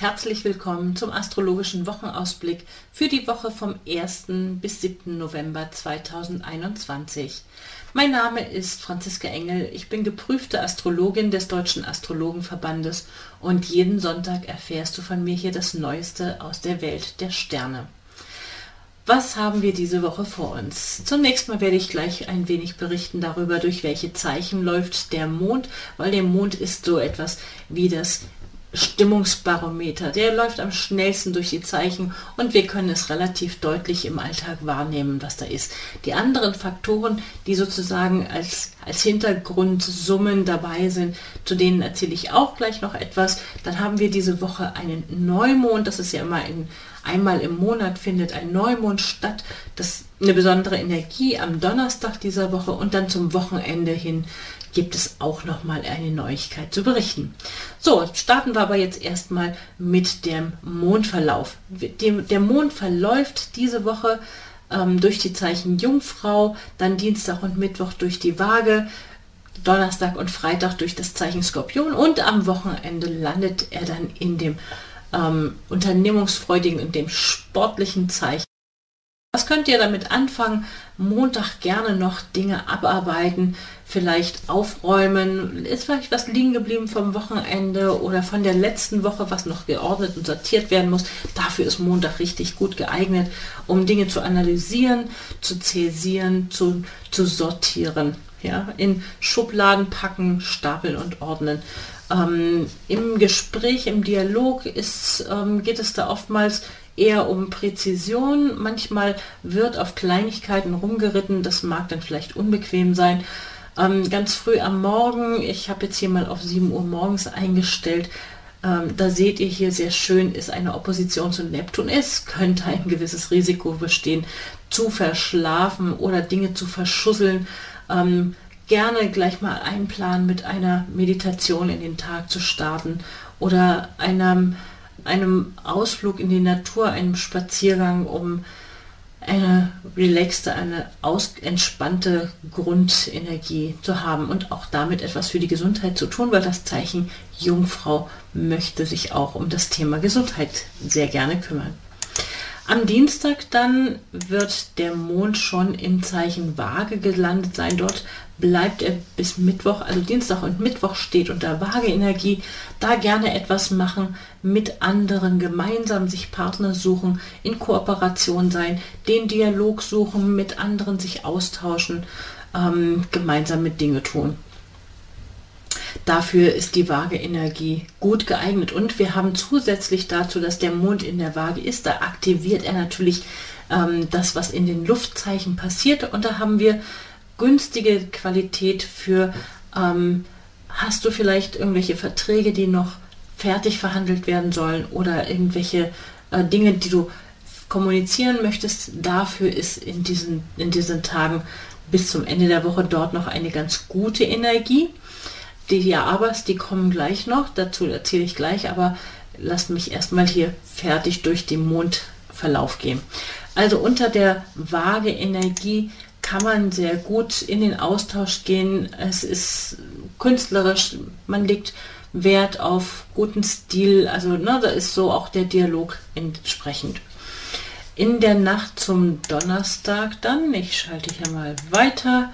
Herzlich willkommen zum astrologischen Wochenausblick für die Woche vom 1. bis 7. November 2021. Mein Name ist Franziska Engel, ich bin geprüfte Astrologin des Deutschen Astrologenverbandes und jeden Sonntag erfährst du von mir hier das Neueste aus der Welt der Sterne. Was haben wir diese Woche vor uns? Zunächst mal werde ich gleich ein wenig berichten darüber, durch welche Zeichen läuft der Mond, weil der Mond ist so etwas wie das Stimmungsbarometer. Der läuft am schnellsten durch die Zeichen und wir können es relativ deutlich im Alltag wahrnehmen, was da ist. Die anderen Faktoren, die sozusagen als, als Hintergrundsummen dabei sind, zu denen erzähle ich auch gleich noch etwas. Dann haben wir diese Woche einen Neumond. Das ist ja immer in, einmal im Monat findet ein Neumond statt. Das eine besondere Energie am Donnerstag dieser Woche und dann zum Wochenende hin gibt es auch noch mal eine Neuigkeit zu berichten. So, starten wir aber jetzt erstmal mit dem Mondverlauf. Der Mond verläuft diese Woche ähm, durch die Zeichen Jungfrau, dann Dienstag und Mittwoch durch die Waage, Donnerstag und Freitag durch das Zeichen Skorpion und am Wochenende landet er dann in dem ähm, unternehmungsfreudigen und dem sportlichen Zeichen was könnt ihr damit anfangen? Montag gerne noch Dinge abarbeiten, vielleicht aufräumen. Ist vielleicht was liegen geblieben vom Wochenende oder von der letzten Woche, was noch geordnet und sortiert werden muss. Dafür ist Montag richtig gut geeignet, um Dinge zu analysieren, zu zäsieren, zu, zu sortieren. Ja, in Schubladen packen, stapeln und ordnen. Ähm, Im Gespräch, im Dialog ist, ähm, geht es da oftmals eher um Präzision. Manchmal wird auf Kleinigkeiten rumgeritten. Das mag dann vielleicht unbequem sein. Ähm, ganz früh am Morgen, ich habe jetzt hier mal auf 7 Uhr morgens eingestellt, ähm, da seht ihr hier sehr schön, ist eine Opposition zu Neptun. Es könnte ein gewisses Risiko bestehen, zu verschlafen oder Dinge zu verschusseln. Ähm, gerne gleich mal einplanen, mit einer Meditation in den Tag zu starten oder einem einem Ausflug in die Natur, einem Spaziergang, um eine relaxte, eine aus, entspannte Grundenergie zu haben und auch damit etwas für die Gesundheit zu tun, weil das Zeichen Jungfrau möchte sich auch um das Thema Gesundheit sehr gerne kümmern. Am Dienstag dann wird der Mond schon im Zeichen Waage gelandet sein. Dort bleibt er bis Mittwoch, also Dienstag und Mittwoch steht unter Waage-Energie. Da gerne etwas machen, mit anderen gemeinsam sich Partner suchen, in Kooperation sein, den Dialog suchen, mit anderen sich austauschen, ähm, gemeinsam mit Dinge tun. Dafür ist die Waage-Energie gut geeignet. Und wir haben zusätzlich dazu, dass der Mond in der Waage ist, da aktiviert er natürlich ähm, das, was in den Luftzeichen passiert. Und da haben wir günstige Qualität für, ähm, hast du vielleicht irgendwelche Verträge, die noch fertig verhandelt werden sollen oder irgendwelche äh, Dinge, die du kommunizieren möchtest. Dafür ist in diesen, in diesen Tagen bis zum Ende der Woche dort noch eine ganz gute Energie. Die Ja-Abers, die kommen gleich noch, dazu erzähle ich gleich, aber lasst mich erstmal hier fertig durch den Mondverlauf gehen. Also unter der Waage Energie kann man sehr gut in den Austausch gehen. Es ist künstlerisch, man legt Wert auf guten Stil, also ne, da ist so auch der Dialog entsprechend. In der Nacht zum Donnerstag dann, ich schalte hier mal weiter,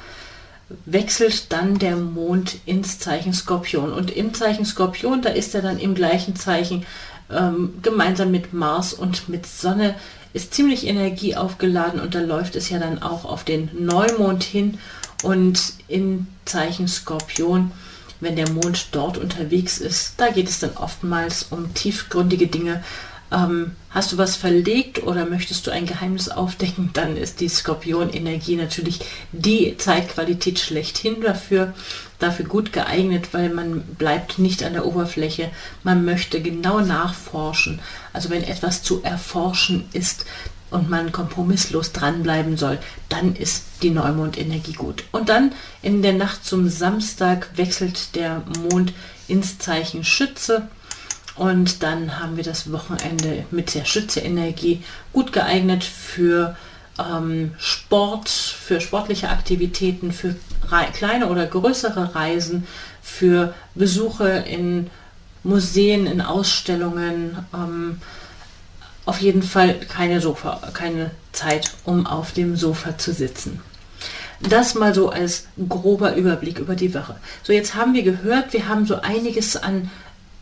wechselt dann der Mond ins Zeichen Skorpion. Und im Zeichen Skorpion, da ist er dann im gleichen Zeichen ähm, gemeinsam mit Mars und mit Sonne, ist ziemlich energieaufgeladen und da läuft es ja dann auch auf den Neumond hin. Und im Zeichen Skorpion, wenn der Mond dort unterwegs ist, da geht es dann oftmals um tiefgründige Dinge, ähm, hast du was verlegt oder möchtest du ein Geheimnis aufdecken, dann ist die Skorpion-Energie natürlich die Zeitqualität schlechthin dafür, dafür gut geeignet, weil man bleibt nicht an der Oberfläche, man möchte genau nachforschen. Also wenn etwas zu erforschen ist, und man kompromisslos dranbleiben soll, dann ist die Neumond-Energie gut. Und dann in der Nacht zum Samstag wechselt der Mond ins Zeichen Schütze und dann haben wir das Wochenende mit der Schütze-Energie gut geeignet für ähm, Sport, für sportliche Aktivitäten, für kleine oder größere Reisen, für Besuche in Museen, in Ausstellungen. Ähm, auf jeden Fall keine Sofa, keine Zeit, um auf dem Sofa zu sitzen. Das mal so als grober Überblick über die Woche. So, jetzt haben wir gehört, wir haben so einiges an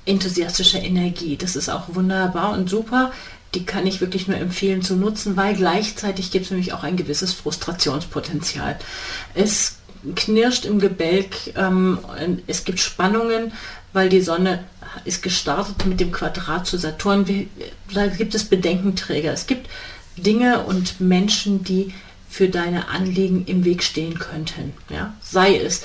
enthusiastischer Energie. Das ist auch wunderbar und super. Die kann ich wirklich nur empfehlen zu nutzen, weil gleichzeitig gibt es nämlich auch ein gewisses Frustrationspotenzial. Es knirscht im Gebälk, ähm, es gibt Spannungen, weil die Sonne ist gestartet mit dem Quadrat zu Saturn. Da gibt es Bedenkenträger. Es gibt Dinge und Menschen, die für deine Anliegen im Weg stehen könnten. Ja? Sei es,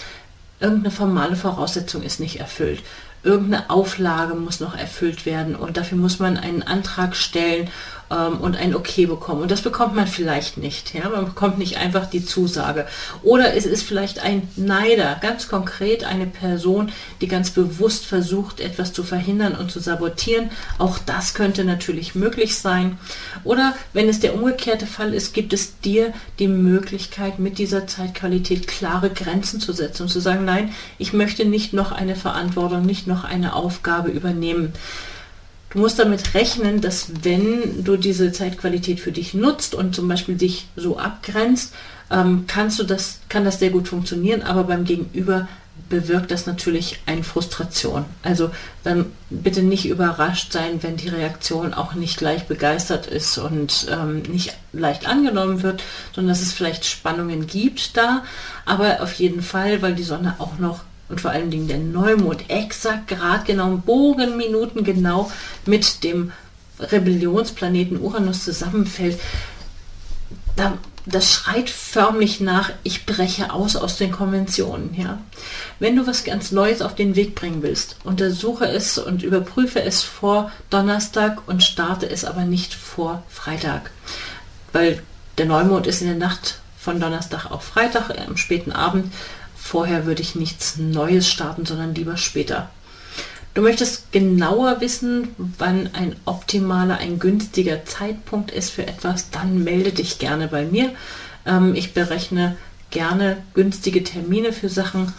irgendeine formale Voraussetzung ist nicht erfüllt irgendeine Auflage muss noch erfüllt werden und dafür muss man einen Antrag stellen ähm, und ein Okay bekommen. Und das bekommt man vielleicht nicht. Ja? Man bekommt nicht einfach die Zusage. Oder es ist vielleicht ein Neider, ganz konkret eine Person, die ganz bewusst versucht, etwas zu verhindern und zu sabotieren. Auch das könnte natürlich möglich sein. Oder wenn es der umgekehrte Fall ist, gibt es dir die Möglichkeit, mit dieser Zeitqualität klare Grenzen zu setzen und zu sagen, nein, ich möchte nicht noch eine Verantwortung, nicht noch eine Aufgabe übernehmen. Du musst damit rechnen, dass wenn du diese Zeitqualität für dich nutzt und zum Beispiel dich so abgrenzt, ähm, kannst du das, kann das sehr gut funktionieren, aber beim Gegenüber bewirkt das natürlich eine Frustration. Also dann bitte nicht überrascht sein, wenn die Reaktion auch nicht gleich begeistert ist und ähm, nicht leicht angenommen wird, sondern dass es vielleicht Spannungen gibt da, aber auf jeden Fall, weil die Sonne auch noch und vor allen Dingen der Neumond exakt gerade genau Bogenminuten genau mit dem Rebellionsplaneten Uranus zusammenfällt, da, das schreit förmlich nach, ich breche aus aus den Konventionen. Ja? Wenn du was ganz Neues auf den Weg bringen willst, untersuche es und überprüfe es vor Donnerstag und starte es aber nicht vor Freitag. Weil der Neumond ist in der Nacht von Donnerstag auf Freitag, am späten Abend Vorher würde ich nichts Neues starten, sondern lieber später. Du möchtest genauer wissen, wann ein optimaler, ein günstiger Zeitpunkt ist für etwas, dann melde dich gerne bei mir. Ähm, ich berechne gerne günstige Termine für Sachen.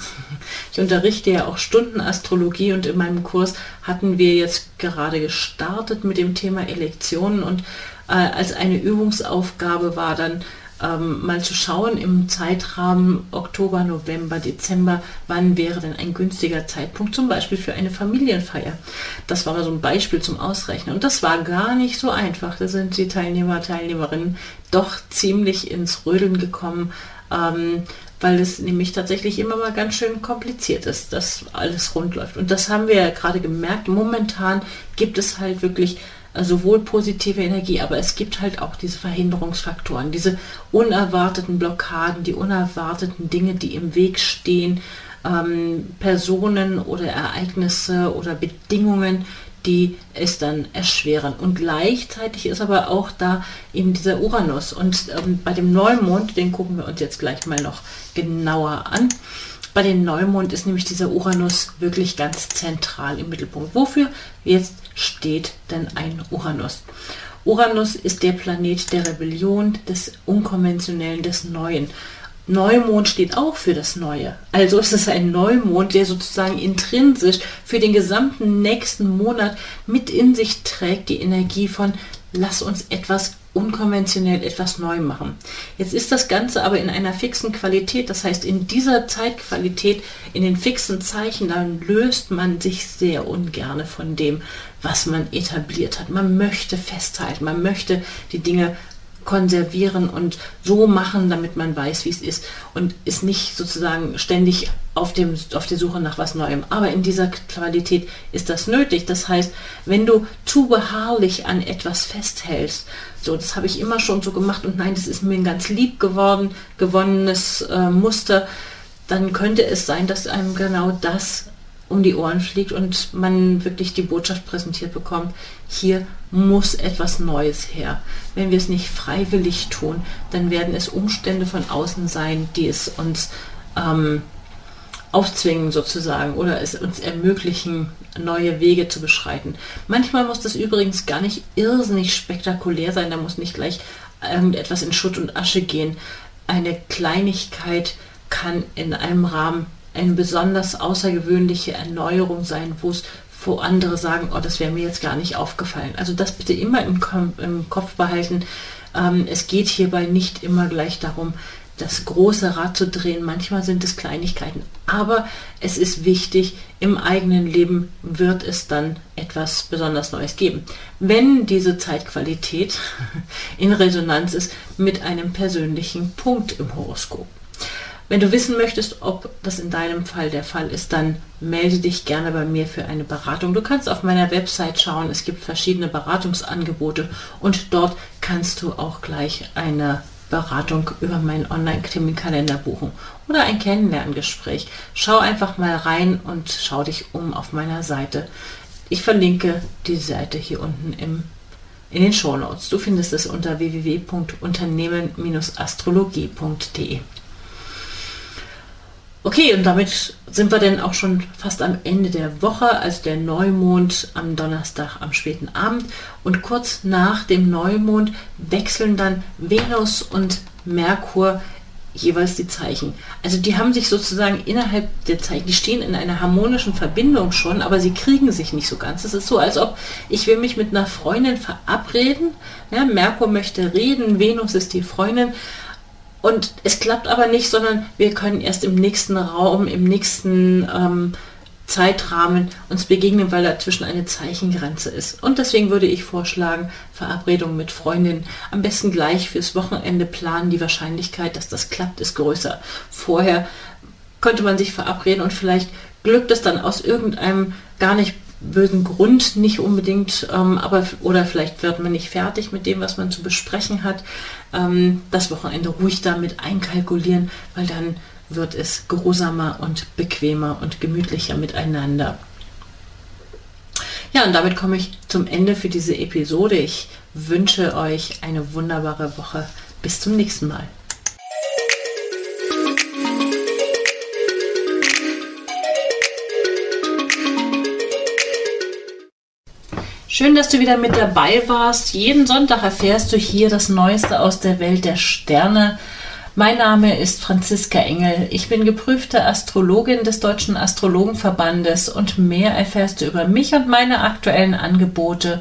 Ich unterrichte ja auch Stundenastrologie und in meinem Kurs hatten wir jetzt gerade gestartet mit dem Thema Elektionen und äh, als eine Übungsaufgabe war dann ähm, mal zu schauen im Zeitrahmen Oktober, November, Dezember, wann wäre denn ein günstiger Zeitpunkt, zum Beispiel für eine Familienfeier. Das war mal so ein Beispiel zum Ausrechnen. Und das war gar nicht so einfach. Da sind die Teilnehmer, Teilnehmerinnen doch ziemlich ins Rödeln gekommen. Ähm, weil es nämlich tatsächlich immer mal ganz schön kompliziert ist, dass alles rund läuft. Und das haben wir ja gerade gemerkt. Momentan gibt es halt wirklich sowohl positive Energie, aber es gibt halt auch diese Verhinderungsfaktoren, diese unerwarteten Blockaden, die unerwarteten Dinge, die im Weg stehen, ähm, Personen oder Ereignisse oder Bedingungen, die es dann erschweren. Und gleichzeitig ist aber auch da eben dieser Uranus. Und ähm, bei dem Neumond, den gucken wir uns jetzt gleich mal noch genauer an. Bei dem Neumond ist nämlich dieser Uranus wirklich ganz zentral im Mittelpunkt. Wofür jetzt steht denn ein Uranus? Uranus ist der Planet der Rebellion, des Unkonventionellen, des Neuen. Neumond steht auch für das Neue. Also ist es ein Neumond, der sozusagen intrinsisch für den gesamten nächsten Monat mit in sich trägt die Energie von lass uns etwas unkonventionell etwas neu machen. Jetzt ist das Ganze aber in einer fixen Qualität, das heißt in dieser Zeitqualität, in den fixen Zeichen, dann löst man sich sehr ungerne von dem, was man etabliert hat. Man möchte festhalten, man möchte die Dinge konservieren und so machen, damit man weiß, wie es ist und ist nicht sozusagen ständig auf, dem, auf der Suche nach was Neuem. Aber in dieser Qualität ist das nötig. Das heißt, wenn du zu beharrlich an etwas festhältst, so, das habe ich immer schon so gemacht und nein, das ist mir ein ganz lieb geworden, gewonnenes äh, Muster, dann könnte es sein, dass einem genau das um die Ohren fliegt und man wirklich die Botschaft präsentiert bekommt, hier muss etwas Neues her. Wenn wir es nicht freiwillig tun, dann werden es Umstände von außen sein, die es uns ähm, aufzwingen sozusagen oder es uns ermöglichen, neue Wege zu beschreiten. Manchmal muss das übrigens gar nicht irrsinnig spektakulär sein, da muss nicht gleich irgendetwas in Schutt und Asche gehen. Eine Kleinigkeit kann in einem Rahmen eine besonders außergewöhnliche Erneuerung sein, wo es wo andere sagen, oh, das wäre mir jetzt gar nicht aufgefallen. Also das bitte immer im, im Kopf behalten. Ähm, es geht hierbei nicht immer gleich darum, das große Rad zu drehen. Manchmal sind es Kleinigkeiten. Aber es ist wichtig, im eigenen Leben wird es dann etwas besonders Neues geben. Wenn diese Zeitqualität in Resonanz ist mit einem persönlichen Punkt im Horoskop. Wenn du wissen möchtest, ob das in deinem Fall der Fall ist, dann melde dich gerne bei mir für eine Beratung. Du kannst auf meiner Website schauen, es gibt verschiedene Beratungsangebote und dort kannst du auch gleich eine Beratung über meinen Online-Terminkalender buchen oder ein Kennenlerngespräch. Schau einfach mal rein und schau dich um auf meiner Seite. Ich verlinke die Seite hier unten im, in den Show Notes. Du findest es unter www.unternehmen-astrologie.de. Okay, und damit sind wir dann auch schon fast am Ende der Woche, also der Neumond am Donnerstag am späten Abend. Und kurz nach dem Neumond wechseln dann Venus und Merkur jeweils die Zeichen. Also die haben sich sozusagen innerhalb der Zeichen, die stehen in einer harmonischen Verbindung schon, aber sie kriegen sich nicht so ganz. Es ist so, als ob ich will mich mit einer Freundin verabreden. Ja, Merkur möchte reden, Venus ist die Freundin und es klappt aber nicht, sondern wir können erst im nächsten Raum, im nächsten ähm, Zeitrahmen uns begegnen, weil dazwischen eine Zeichengrenze ist. Und deswegen würde ich vorschlagen, Verabredung mit Freundinnen am besten gleich fürs Wochenende planen. Die Wahrscheinlichkeit, dass das klappt, ist größer. Vorher könnte man sich verabreden und vielleicht glückt es dann aus irgendeinem gar nicht bösen Grund nicht unbedingt, ähm, aber oder vielleicht wird man nicht fertig mit dem, was man zu besprechen hat. Ähm, das Wochenende ruhig damit einkalkulieren, weil dann wird es geruhsamer und bequemer und gemütlicher miteinander. Ja, und damit komme ich zum Ende für diese Episode. Ich wünsche euch eine wunderbare Woche. Bis zum nächsten Mal. Schön, dass du wieder mit dabei warst. Jeden Sonntag erfährst du hier das Neueste aus der Welt der Sterne. Mein Name ist Franziska Engel. Ich bin geprüfte Astrologin des Deutschen Astrologenverbandes und mehr erfährst du über mich und meine aktuellen Angebote